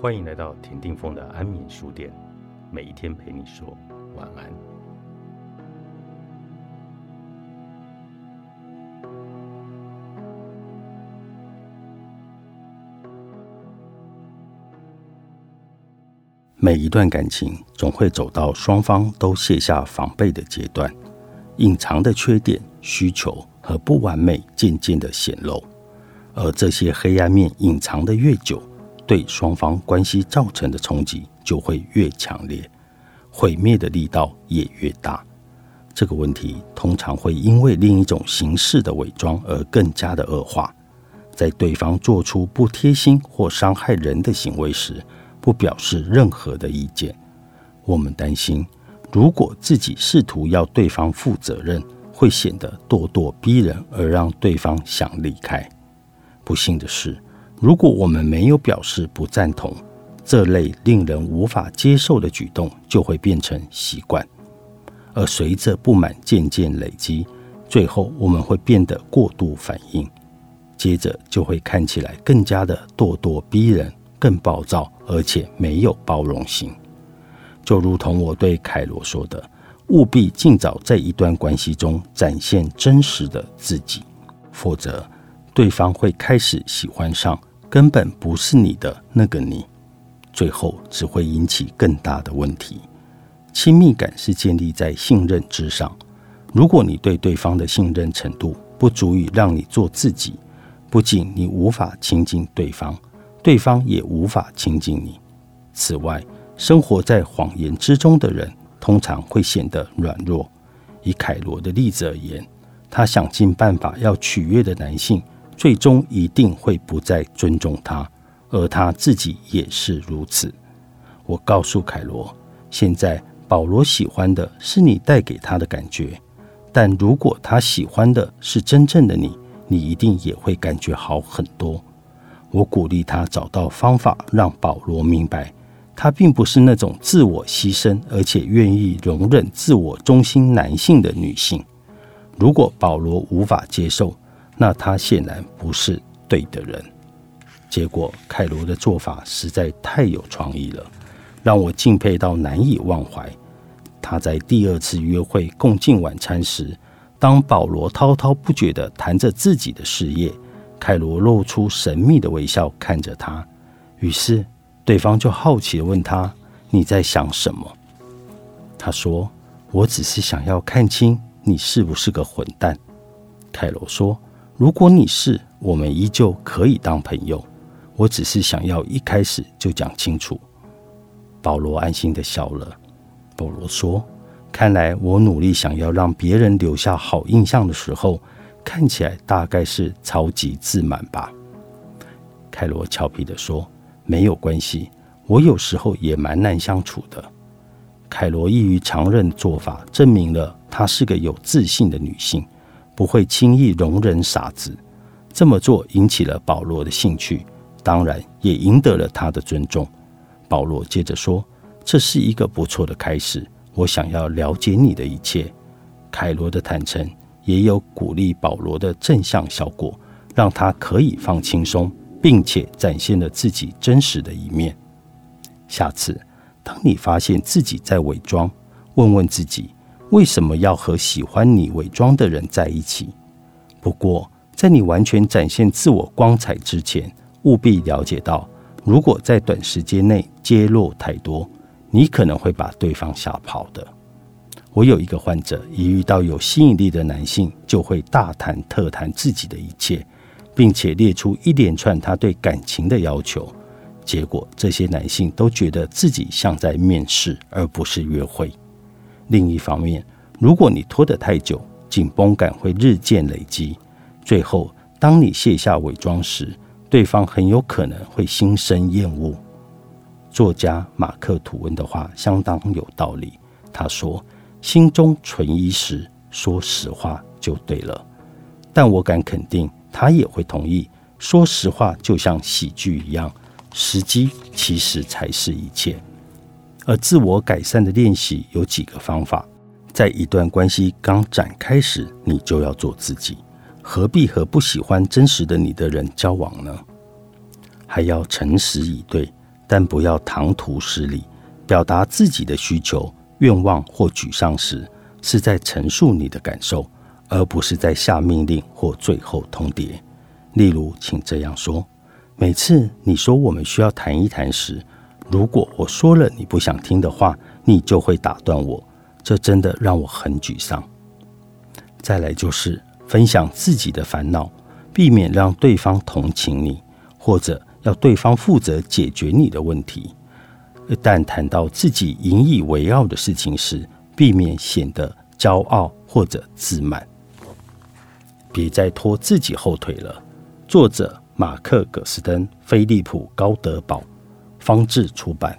欢迎来到田定峰的安眠书店，每一天陪你说晚安。每一段感情总会走到双方都卸下防备的阶段，隐藏的缺点、需求和不完美渐渐的显露，而这些黑暗面隐藏的越久，对双方关系造成的冲击就会越强烈，毁灭的力道也越大。这个问题通常会因为另一种形式的伪装而更加的恶化，在对方做出不贴心或伤害人的行为时。不表示任何的意见。我们担心，如果自己试图要对方负责任，会显得咄咄逼人，而让对方想离开。不幸的是，如果我们没有表示不赞同，这类令人无法接受的举动就会变成习惯，而随着不满渐渐累积，最后我们会变得过度反应，接着就会看起来更加的咄咄逼人。更暴躁，而且没有包容心，就如同我对凯罗说的：“务必尽早在一段关系中展现真实的自己，否则对方会开始喜欢上根本不是你的那个你，最后只会引起更大的问题。亲密感是建立在信任之上，如果你对对方的信任程度不足以让你做自己，不仅你无法亲近对方。”对方也无法亲近你。此外，生活在谎言之中的人通常会显得软弱。以凯罗的例子而言，他想尽办法要取悦的男性，最终一定会不再尊重他，而他自己也是如此。我告诉凯罗，现在保罗喜欢的是你带给他的感觉，但如果他喜欢的是真正的你，你一定也会感觉好很多。我鼓励他找到方法，让保罗明白，他并不是那种自我牺牲而且愿意容忍自我中心男性的女性。如果保罗无法接受，那他显然不是对的人。结果，凯罗的做法实在太有创意了，让我敬佩到难以忘怀。他在第二次约会共进晚餐时，当保罗滔滔不绝地谈着自己的事业。凯罗露出神秘的微笑看着他，于是对方就好奇地问他：“你在想什么？”他说：“我只是想要看清你是不是个混蛋。”凯罗说：“如果你是，我们依旧可以当朋友。我只是想要一开始就讲清楚。”保罗安心的笑了。保罗说：“看来我努力想要让别人留下好印象的时候。”看起来大概是超级自满吧，凯罗俏皮的说：“没有关系，我有时候也蛮难相处的。”凯罗异于常人做法，证明了她是个有自信的女性，不会轻易容忍傻子。这么做引起了保罗的兴趣，当然也赢得了他的尊重。保罗接着说：“这是一个不错的开始，我想要了解你的一切。”凯罗的坦诚。也有鼓励保罗的正向效果，让他可以放轻松，并且展现了自己真实的一面。下次，当你发现自己在伪装，问问自己为什么要和喜欢你伪装的人在一起。不过，在你完全展现自我光彩之前，务必了解到，如果在短时间内揭露太多，你可能会把对方吓跑的。我有一个患者，一遇到有吸引力的男性，就会大谈特谈自己的一切，并且列出一连串他对感情的要求。结果，这些男性都觉得自己像在面试，而不是约会。另一方面，如果你拖得太久，紧绷感会日渐累积，最后当你卸下伪装时，对方很有可能会心生厌恶。作家马克吐温的话相当有道理，他说。心中存疑时，说实话就对了。但我敢肯定，他也会同意。说实话就像喜剧一样，时机其实才是一切。而自我改善的练习有几个方法。在一段关系刚展开时，你就要做自己，何必和不喜欢真实的你的人交往呢？还要诚实以对，但不要唐突失礼。表达自己的需求、愿望或沮丧时，是在陈述你的感受，而不是在下命令或最后通牒。例如，请这样说：每次你说我们需要谈一谈时，如果我说了你不想听的话，你就会打断我，这真的让我很沮丧。再来就是分享自己的烦恼，避免让对方同情你，或者要对方负责解决你的问题。一旦谈到自己引以为傲的事情时，避免显得骄傲或者自满。别再拖自己后腿了。作者：马克·葛斯登、菲利普·高德堡，方志出版。